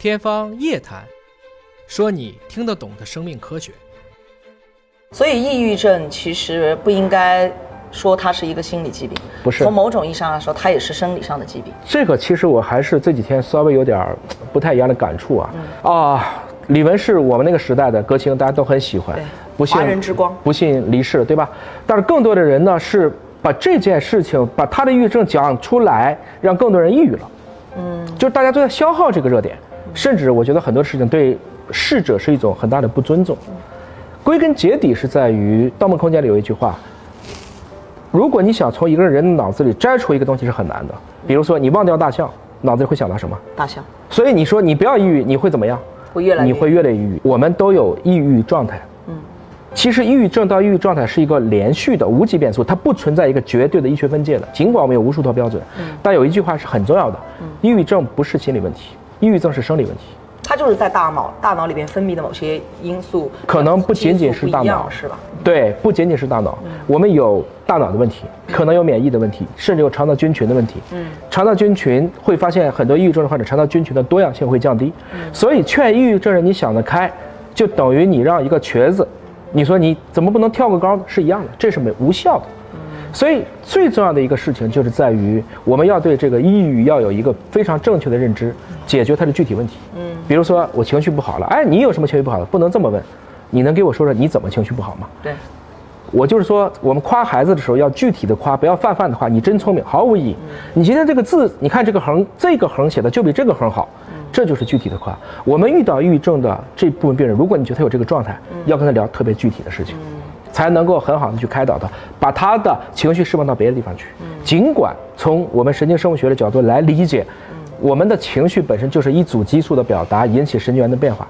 天方夜谭，说你听得懂的生命科学。所以，抑郁症其实不应该说它是一个心理疾病，不是从某种意义上来说，它也是生理上的疾病。这个其实我还是这几天稍微有点儿不太一样的感触啊、啊！李玟是我们那个时代的歌星，大家都很喜欢对，不幸华人之光不幸离世了，对吧？但是更多的人呢是把这件事情，把他的抑郁症讲出来，让更多人抑郁了。嗯，就是大家都在消耗这个热点，甚至我觉得很多事情对逝者是一种很大的不尊重。归根结底是在于《盗梦空间》里有一句话，如果你想从一个人的脑子里摘出一个东西是很难的，比如说你忘掉大象，脑子里会想到什么？大象所以你说你不要抑郁，你会怎么样？会越来越你会越来越抑郁。我们都有抑郁状态。嗯，其实抑郁症到抑郁状态是一个连续的无级变数，它不存在一个绝对的医学分界的。尽管我们有无数套标准，但有一句话是很重要的：抑郁症不是心理问题，抑郁症是生理问题。它就是在大脑大脑里边分泌的某些因素，可能不仅仅是大脑是吧？对，不仅仅是大脑，我们有大脑的问题，可能有免疫的问题，甚至有肠道菌群的问题。嗯，肠道菌群会发现很多抑郁症的患者，肠道菌群的多样性会降低。所以劝抑郁症人你想得开，就等于你让一个瘸子，你说你怎么不能跳个高呢？是一样的，这是没无效的。所以最重要的一个事情就是在于我们要对这个抑郁要有一个非常正确的认知，解决它的具体问题。嗯，比如说我情绪不好了，哎，你有什么情绪不好的？不能这么问，你能给我说说你怎么情绪不好吗？对，我就是说，我们夸孩子的时候要具体的夸，不要泛泛的夸。你真聪明，毫无意义。你今天这个字，你看这个横，这个横写的就比这个横好，这就是具体的夸。我们遇到抑郁症的这部分病人，如果你觉得他有这个状态，要跟他聊特别具体的事情，才能够很好的去开导他，把他的情绪释放到别的地方去。尽管从我们神经生物学的角度来理解，我们的情绪本身就是一组激素的表达引起神经元的变化。